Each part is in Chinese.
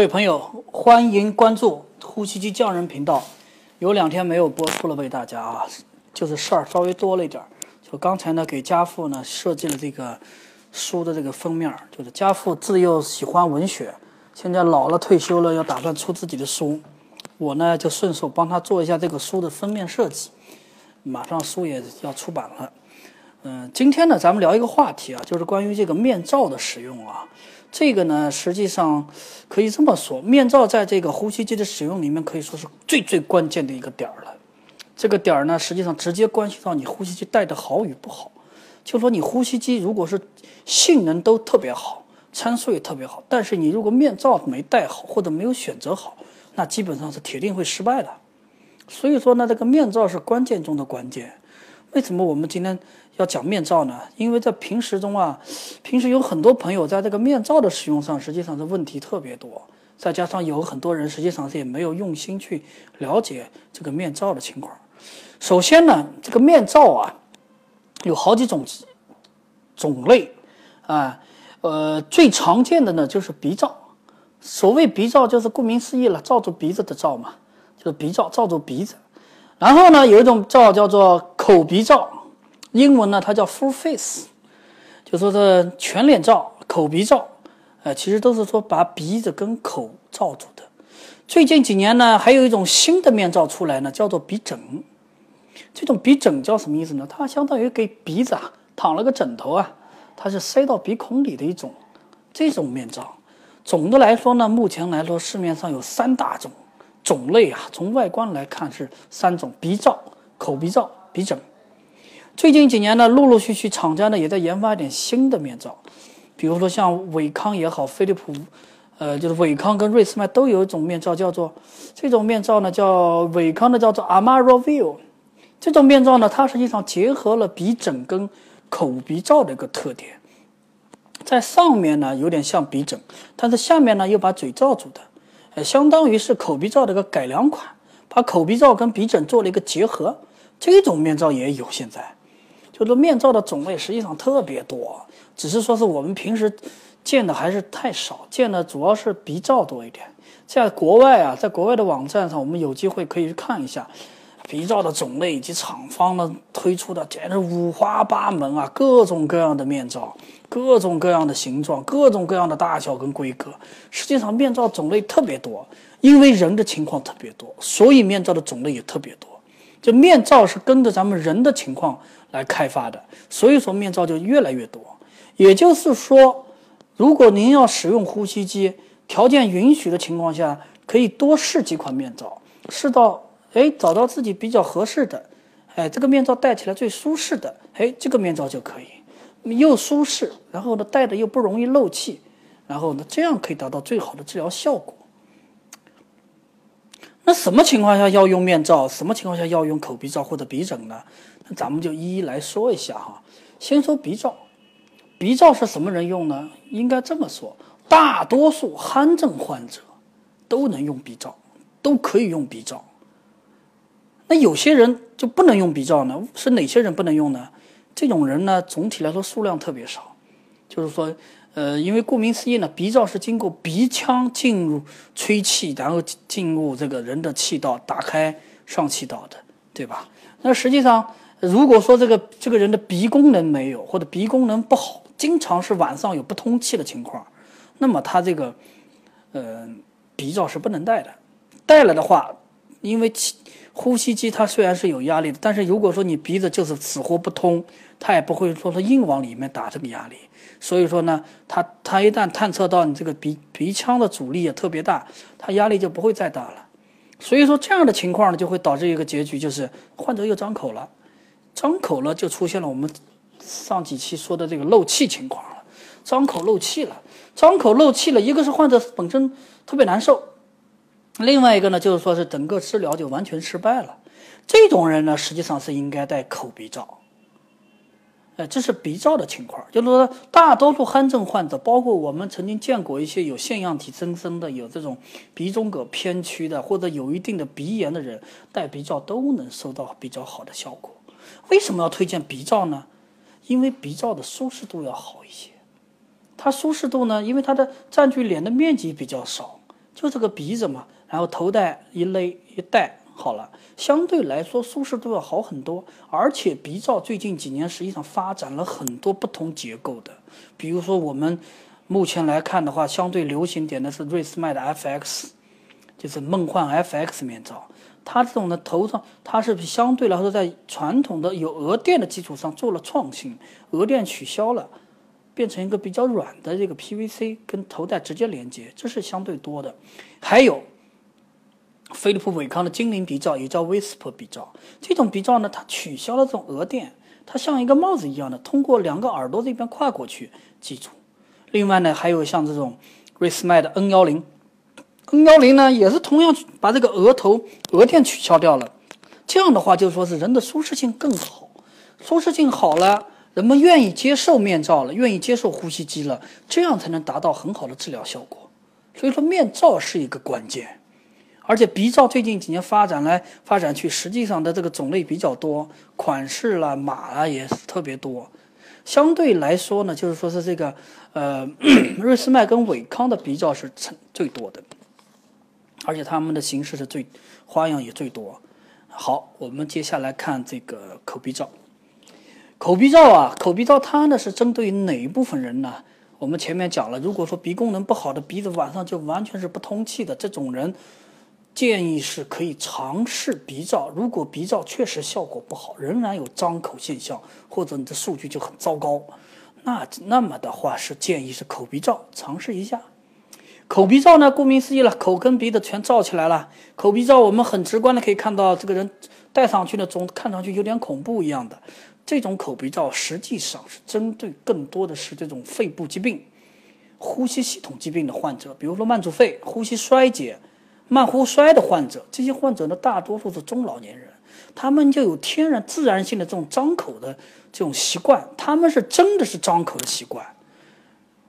各位朋友，欢迎关注呼吸机匠人频道。有两天没有播出了，为大家啊，就是事儿稍微多了一点儿。就刚才呢，给家父呢设计了这个书的这个封面，就是家父自幼喜欢文学，现在老了退休了，要打算出自己的书，我呢就顺手帮他做一下这个书的封面设计。马上书也要出版了。嗯，今天呢，咱们聊一个话题啊，就是关于这个面罩的使用啊。这个呢，实际上可以这么说，面罩在这个呼吸机的使用里面可以说是最最关键的一个点儿了。这个点儿呢，实际上直接关系到你呼吸机戴的好与不好。就说你呼吸机如果是性能都特别好，参数也特别好，但是你如果面罩没戴好或者没有选择好，那基本上是铁定会失败的。所以说呢，这个面罩是关键中的关键。为什么我们今天？要讲面罩呢，因为在平时中啊，平时有很多朋友在这个面罩的使用上，实际上是问题特别多。再加上有很多人实际上是也没有用心去了解这个面罩的情况。首先呢，这个面罩啊，有好几种种类啊，呃，最常见的呢就是鼻罩。所谓鼻罩，就是顾名思义了，罩住鼻子的罩嘛，就是鼻罩罩住鼻子。然后呢，有一种罩叫做口鼻罩。英文呢，它叫 full face，就说这全脸罩、口鼻罩，呃，其实都是说把鼻子跟口罩住的。最近几年呢，还有一种新的面罩出来呢，叫做鼻枕。这种鼻枕叫什么意思呢？它相当于给鼻子啊躺了个枕头啊，它是塞到鼻孔里的一种这种面罩。总的来说呢，目前来说市面上有三大种种类啊，从外观来看是三种：鼻罩、口鼻罩、鼻枕。最近几年呢，陆陆续续厂家呢也在研发一点新的面罩，比如说像伟康也好，飞利浦，呃，就是伟康跟瑞斯迈都有一种面罩，叫做这种面罩呢叫伟康的叫做 Amaro View。这种面罩呢，它实际上结合了鼻枕跟口鼻罩的一个特点，在上面呢有点像鼻枕，但是下面呢又把嘴罩住的，呃，相当于是口鼻罩的一个改良款，把口鼻罩跟鼻枕做了一个结合。这种面罩也有现在。就是面罩的种类实际上特别多，只是说是我们平时见的还是太少，见的主要是鼻罩多一点。在国外啊，在国外的网站上，我们有机会可以去看一下鼻罩的种类以及厂方的推出的，简直五花八门啊，各种各样的面罩，各种各样的形状，各种各样的大小跟规格。实际上面罩种类特别多，因为人的情况特别多，所以面罩的种类也特别多。就面罩是跟着咱们人的情况。来开发的，所以说面罩就越来越多。也就是说，如果您要使用呼吸机，条件允许的情况下，可以多试几款面罩，试到哎找到自己比较合适的，哎这个面罩戴起来最舒适的，哎这个面罩就可以，又舒适，然后呢戴的又不容易漏气，然后呢这样可以达到最好的治疗效果。那什么情况下要用面罩？什么情况下要用口鼻罩或者鼻枕呢？那咱们就一一来说一下哈。先说鼻罩，鼻罩是什么人用呢？应该这么说，大多数鼾症患者都能用鼻罩，都可以用鼻罩。那有些人就不能用鼻罩呢？是哪些人不能用呢？这种人呢，总体来说数量特别少，就是说。呃，因为顾名思义呢，鼻罩是经过鼻腔进入吹气，然后进入这个人的气道，打开上气道的，对吧？那实际上，如果说这个这个人的鼻功能没有，或者鼻功能不好，经常是晚上有不通气的情况，那么他这个，呃，鼻罩是不能戴的。戴了的话，因为气呼吸机它虽然是有压力的，但是如果说你鼻子就是死活不通，它也不会说是硬往里面打这个压力。所以说呢，它它一旦探测到你这个鼻鼻腔的阻力也特别大，它压力就不会再大了。所以说这样的情况呢，就会导致一个结局，就是患者又张口了，张口了就出现了我们上几期说的这个漏气情况了，张口漏气了，张口漏气了，一个是患者本身特别难受，另外一个呢就是说是整个治疗就完全失败了。这种人呢，实际上是应该戴口鼻罩。呃，这是鼻罩的情况，就是说，大多数鼾症患者，包括我们曾经见过一些有腺样体增生的、有这种鼻中隔偏曲的，或者有一定的鼻炎的人，戴鼻罩都能收到比较好的效果。为什么要推荐鼻罩呢？因为鼻罩的舒适度要好一些。它舒适度呢，因为它的占据脸的面积比较少，就这个鼻子嘛，然后头戴一勒一戴好了，相对来说舒适度要好很多。而且鼻罩最近几年实际上发展了很多不同结构的，比如说我们目前来看的话，相对流行点的是瑞思迈的 FX，就是梦幻 FX 面罩。它这种的头上，它是相对来说在传统的有额垫的基础上做了创新，额垫取消了，变成一个比较软的这个 PVC，跟头戴直接连接，这是相对多的。还有飞利浦伟康的精灵鼻罩，也叫 Whisper 鼻罩，这种鼻罩呢，它取消了这种额垫，它像一个帽子一样的，通过两个耳朵这边跨过去记住。另外呢，还有像这种瑞思迈的 N 幺零。N 幺零呢，也是同样把这个额头额垫取消掉了，这样的话就说是人的舒适性更好，舒适性好了，人们愿意接受面罩了，愿意接受呼吸机了，这样才能达到很好的治疗效果。所以说面罩是一个关键，而且鼻罩最近几年发展来发展去，实际上的这个种类比较多，款式啦、码啦也是特别多。相对来说呢，就是说是这个呃，瑞斯麦跟伟康的鼻罩是成最多的。而且他们的形式是最花样也最多。好，我们接下来看这个口鼻罩。口鼻罩啊，口鼻罩它呢是针对哪一部分人呢？我们前面讲了，如果说鼻功能不好的鼻子晚上就完全是不通气的这种人，建议是可以尝试鼻罩。如果鼻罩确实效果不好，仍然有张口现象，或者你的数据就很糟糕，那那么的话是建议是口鼻罩尝试一下。口鼻罩呢？顾名思义了，口跟鼻子全罩起来了。口鼻罩我们很直观的可以看到，这个人戴上去呢，总看上去有点恐怖一样的。这种口鼻罩实际上是针对更多的是这种肺部疾病、呼吸系统疾病的患者，比如说慢阻肺、呼吸衰竭、慢呼衰的患者。这些患者呢，大多数是中老年人，他们就有天然自然性的这种张口的这种习惯，他们是真的是张口的习惯。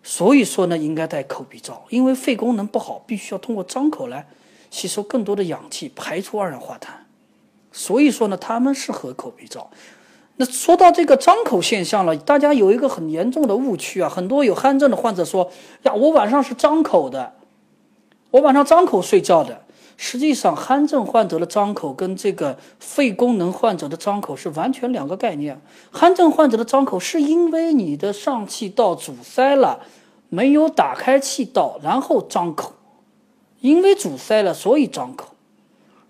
所以说呢，应该戴口鼻罩，因为肺功能不好，必须要通过张口来吸收更多的氧气，排出二氧化碳。所以说呢，他们适合口鼻罩。那说到这个张口现象了，大家有一个很严重的误区啊，很多有鼾症的患者说呀，我晚上是张口的，我晚上张口睡觉的。实际上，鼾症患者的张口跟这个肺功能患者的张口是完全两个概念。鼾症患者的张口是因为你的上气道阻塞了，没有打开气道，然后张口，因为阻塞了，所以张口。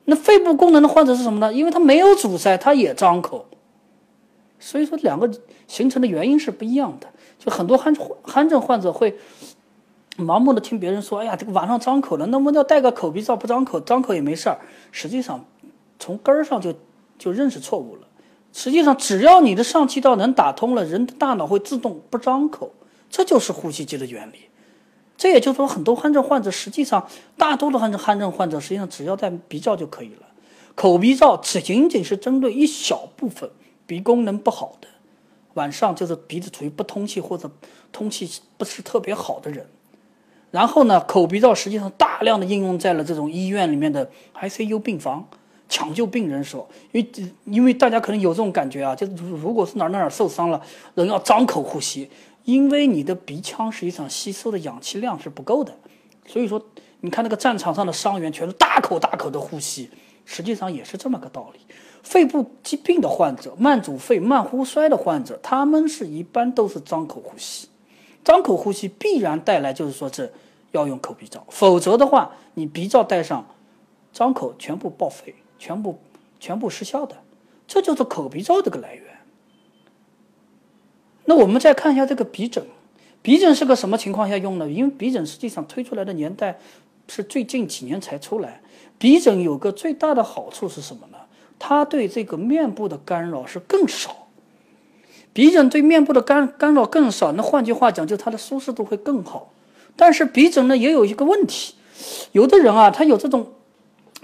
那肺部功能的患者是什么呢？因为他没有阻塞，他也张口。所以说，两个形成的原因是不一样的。就很多鼾鼾症患者会。盲目的听别人说，哎呀，这个晚上张口了，那么要戴个口鼻罩不张口，张口也没事儿。实际上，从根儿上就就认识错误了。实际上，只要你的上气道能打通了，人的大脑会自动不张口，这就是呼吸机的原理。这也就是说，很多鼾症患者，实际上大多数鼾症鼾症患者，实际上只要戴鼻罩就可以了。口鼻罩只仅仅是针对一小部分鼻功能不好的，晚上就是鼻子处于不通气或者通气不是特别好的人。然后呢，口鼻罩实际上大量的应用在了这种医院里面的 ICU 病房，抢救病人时候，因为因为大家可能有这种感觉啊，就是如果是哪哪哪受伤了，人要张口呼吸，因为你的鼻腔实际上吸收的氧气量是不够的，所以说你看那个战场上的伤员全是大口大口的呼吸，实际上也是这么个道理。肺部疾病的患者、慢阻肺、慢呼衰的患者，他们是一般都是张口呼吸。张口呼吸必然带来，就是说是要用口鼻罩，否则的话，你鼻罩戴上，张口全部报废，全部全部失效的，这就是口鼻罩这个来源。那我们再看一下这个鼻枕，鼻枕是个什么情况下用呢？因为鼻枕实际上推出来的年代是最近几年才出来，鼻枕有个最大的好处是什么呢？它对这个面部的干扰是更少。鼻枕对面部的干干扰更少，那换句话讲，就它的舒适度会更好。但是鼻枕呢也有一个问题，有的人啊，他有这种，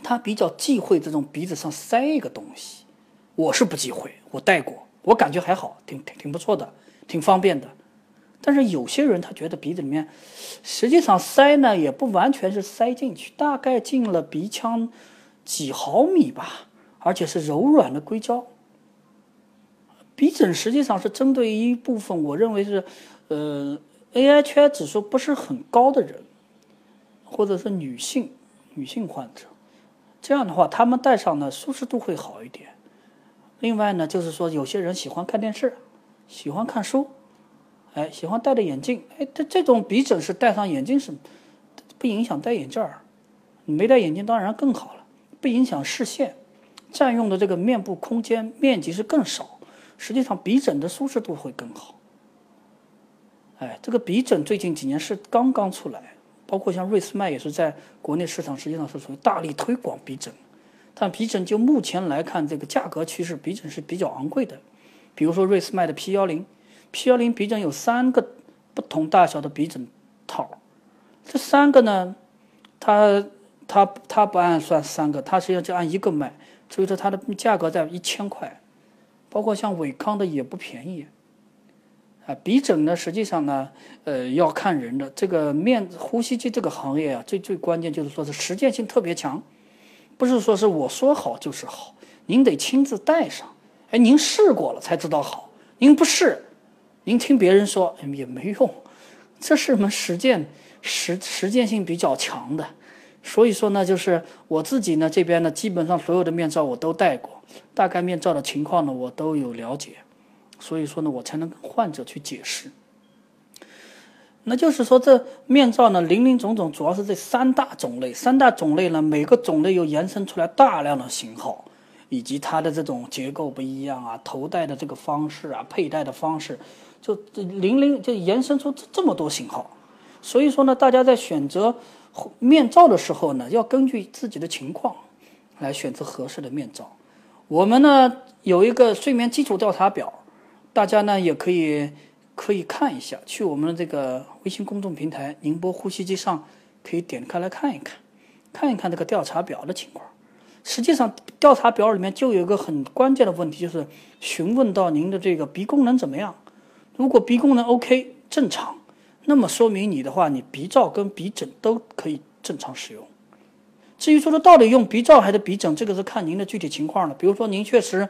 他比较忌讳这种鼻子上塞一个东西。我是不忌讳，我戴过，我感觉还好，挺挺挺不错的，挺方便的。但是有些人他觉得鼻子里面，实际上塞呢也不完全是塞进去，大概进了鼻腔几毫米吧，而且是柔软的硅胶。鼻枕实际上是针对一部分我认为是，呃，AHI 指数不是很高的人，或者是女性女性患者，这样的话，他们戴上呢舒适度会好一点。另外呢，就是说有些人喜欢看电视，喜欢看书，哎，喜欢戴着眼镜，哎，这这种鼻枕是戴上眼镜是不影响戴眼镜儿，你没戴眼镜当然更好了，不影响视线，占用的这个面部空间面积是更少，实际上鼻枕的舒适度会更好。哎，这个鼻枕最近几年是刚刚出来，包括像瑞思迈也是在国内市场实际上是属于大力推广鼻枕。但鼻枕就目前来看，这个价格趋势，鼻枕是比较昂贵的。比如说瑞思迈的 P 幺零，P 幺零鼻枕有三个不同大小的鼻枕套，这三个呢，它它它不按算三个，它实际上就按一个卖，所以说它的价格在一千块。包括像伟康的也不便宜。啊，鼻枕呢，实际上呢，呃，要看人的。这个面呼吸机这个行业啊，最最关键就是说是实践性特别强。不是说是我说好就是好，您得亲自戴上。哎，您试过了才知道好，您不试，您听别人说也没用。这是门实践实实践性比较强的，所以说呢，就是我自己呢这边呢，基本上所有的面罩我都戴过，大概面罩的情况呢我都有了解，所以说呢，我才能跟患者去解释。那就是说，这面罩呢，林林总总，主要是这三大种类。三大种类呢，每个种类又延伸出来大量的型号，以及它的这种结构不一样啊，头戴的这个方式啊，佩戴的方式，就零零就延伸出这么多型号。所以说呢，大家在选择面罩的时候呢，要根据自己的情况来选择合适的面罩。我们呢有一个睡眠基础调查表，大家呢也可以。可以看一下，去我们的这个微信公众平台“宁波呼吸机”上，可以点开来看一看，看一看这个调查表的情况。实际上，调查表里面就有一个很关键的问题，就是询问到您的这个鼻功能怎么样。如果鼻功能 OK 正常，那么说明你的话，你鼻罩跟鼻枕都可以正常使用。至于说的到底用鼻罩还是鼻枕，这个是看您的具体情况了。比如说您确实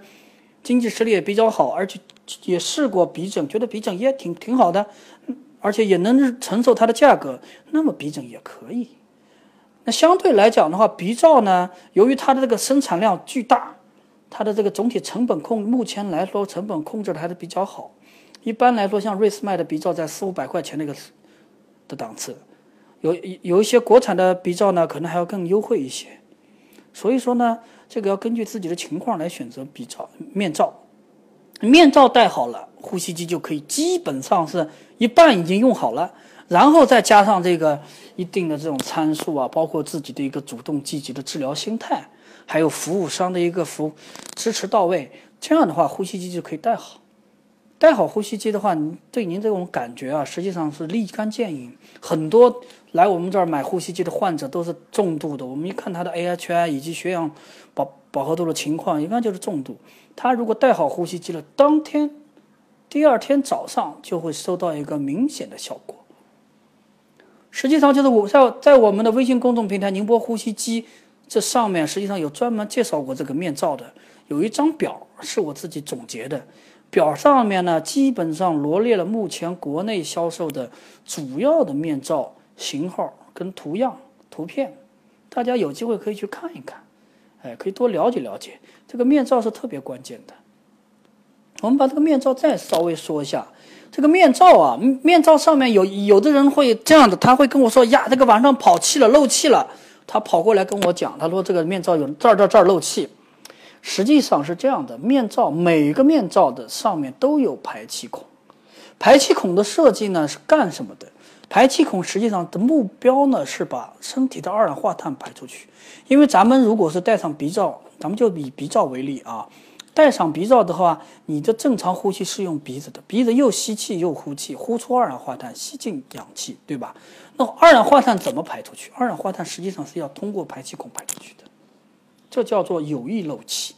经济实力也比较好，而且。也试过鼻枕，觉得鼻枕也挺挺好的，而且也能承受它的价格，那么鼻枕也可以。那相对来讲的话，鼻罩呢，由于它的这个生产量巨大，它的这个总体成本控，目前来说成本控制的还是比较好。一般来说，像瑞思迈的鼻罩在四五百块钱那个的档次，有有一些国产的鼻罩呢，可能还要更优惠一些。所以说呢，这个要根据自己的情况来选择鼻罩、面罩。面罩戴好了，呼吸机就可以基本上是一半已经用好了，然后再加上这个一定的这种参数啊，包括自己的一个主动积极的治疗心态，还有服务商的一个服支持到位，这样的话呼吸机就可以戴好。戴好呼吸机的话，对您这种感觉啊，实际上是立竿见影。很多来我们这儿买呼吸机的患者都是重度的，我们一看他的 AHI 以及血氧饱饱和度的情况，一看就是重度。他如果戴好呼吸机了，当天、第二天早上就会收到一个明显的效果。实际上，就是我在在我们的微信公众平台“宁波呼吸机”这上面，实际上有专门介绍过这个面罩的，有一张表是我自己总结的。表上面呢，基本上罗列了目前国内销售的主要的面罩型号跟图样、图片，大家有机会可以去看一看。哎，可以多了解了解，这个面罩是特别关键的。我们把这个面罩再稍微说一下，这个面罩啊，面罩上面有有的人会这样的，他会跟我说呀，这个晚上跑气了，漏气了。他跑过来跟我讲，他说这个面罩有这儿这儿这儿漏气。实际上是这样的，面罩每个面罩的上面都有排气孔，排气孔的设计呢是干什么的？排气孔实际上的目标呢是把身体的二氧化碳排出去。因为咱们如果是戴上鼻罩，咱们就以鼻罩为例啊，戴上鼻罩的话，你的正常呼吸是用鼻子的，鼻子又吸气又呼气，呼出二氧化碳，吸进氧气，对吧？那二氧化碳怎么排出去？二氧化碳实际上是要通过排气孔排出去的，这叫做有意漏气。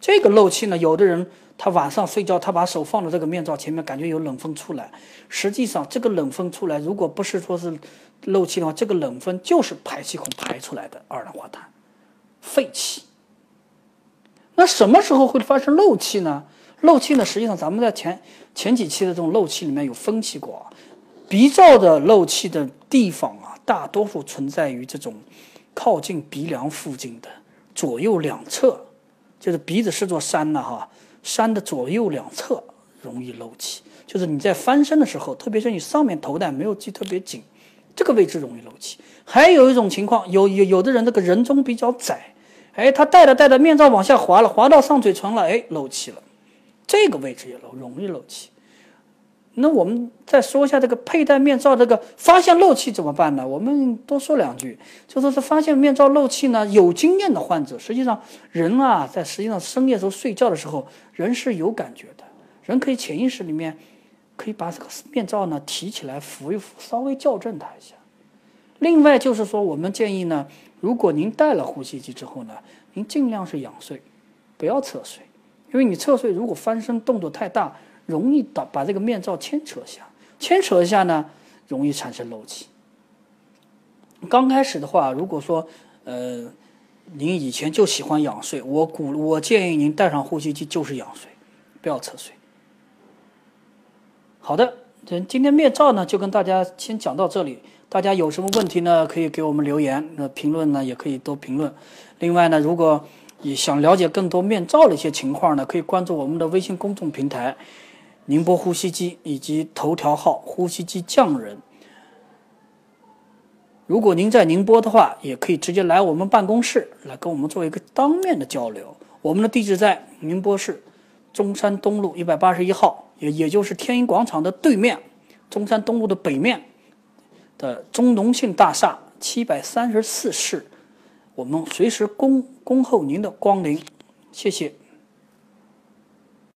这个漏气呢，有的人。他晚上睡觉，他把手放到这个面罩前面，感觉有冷风出来。实际上，这个冷风出来，如果不是说是漏气的话，这个冷风就是排气孔排出来的二氧化碳，废气。那什么时候会发生漏气呢？漏气呢？实际上，咱们在前前几期的这种漏气里面有分析过。鼻罩的漏气的地方啊，大多数存在于这种靠近鼻梁附近的左右两侧，就是鼻子是座山呢哈，山的左右两侧容易漏气，就是你在翻身的时候，特别是你上面头戴没有系特别紧，这个位置容易漏气。还有一种情况，有有有的人这个人中比较窄，哎，他戴着戴着面罩往下滑了，滑到上嘴唇了，哎，漏气了，这个位置也漏，容易漏气。那我们再说一下这个佩戴面罩这个发现漏气怎么办呢？我们多说两句，就说是发现面罩漏气呢，有经验的患者，实际上人啊，在实际上深夜时候睡觉的时候，人是有感觉的，人可以潜意识里面可以把这个面罩呢提起来扶一扶，稍微校正它一下。另外就是说，我们建议呢，如果您戴了呼吸机之后呢，您尽量是仰睡，不要侧睡，因为你侧睡如果翻身动作太大。容易导把这个面罩牵扯下，牵扯一下呢，容易产生漏气。刚开始的话，如果说呃，您以前就喜欢仰睡，我鼓我建议您戴上呼吸机就是仰睡，不要侧睡。好的，今天面罩呢就跟大家先讲到这里，大家有什么问题呢可以给我们留言，那评论呢也可以多评论。另外呢，如果也想了解更多面罩的一些情况呢，可以关注我们的微信公众平台。宁波呼吸机以及头条号呼吸机匠人，如果您在宁波的话，也可以直接来我们办公室来跟我们做一个当面的交流。我们的地址在宁波市中山东路一百八十一号，也也就是天一广场的对面，中山东路的北面的中农信大厦七百三十四室，我们随时恭恭候您的光临，谢谢。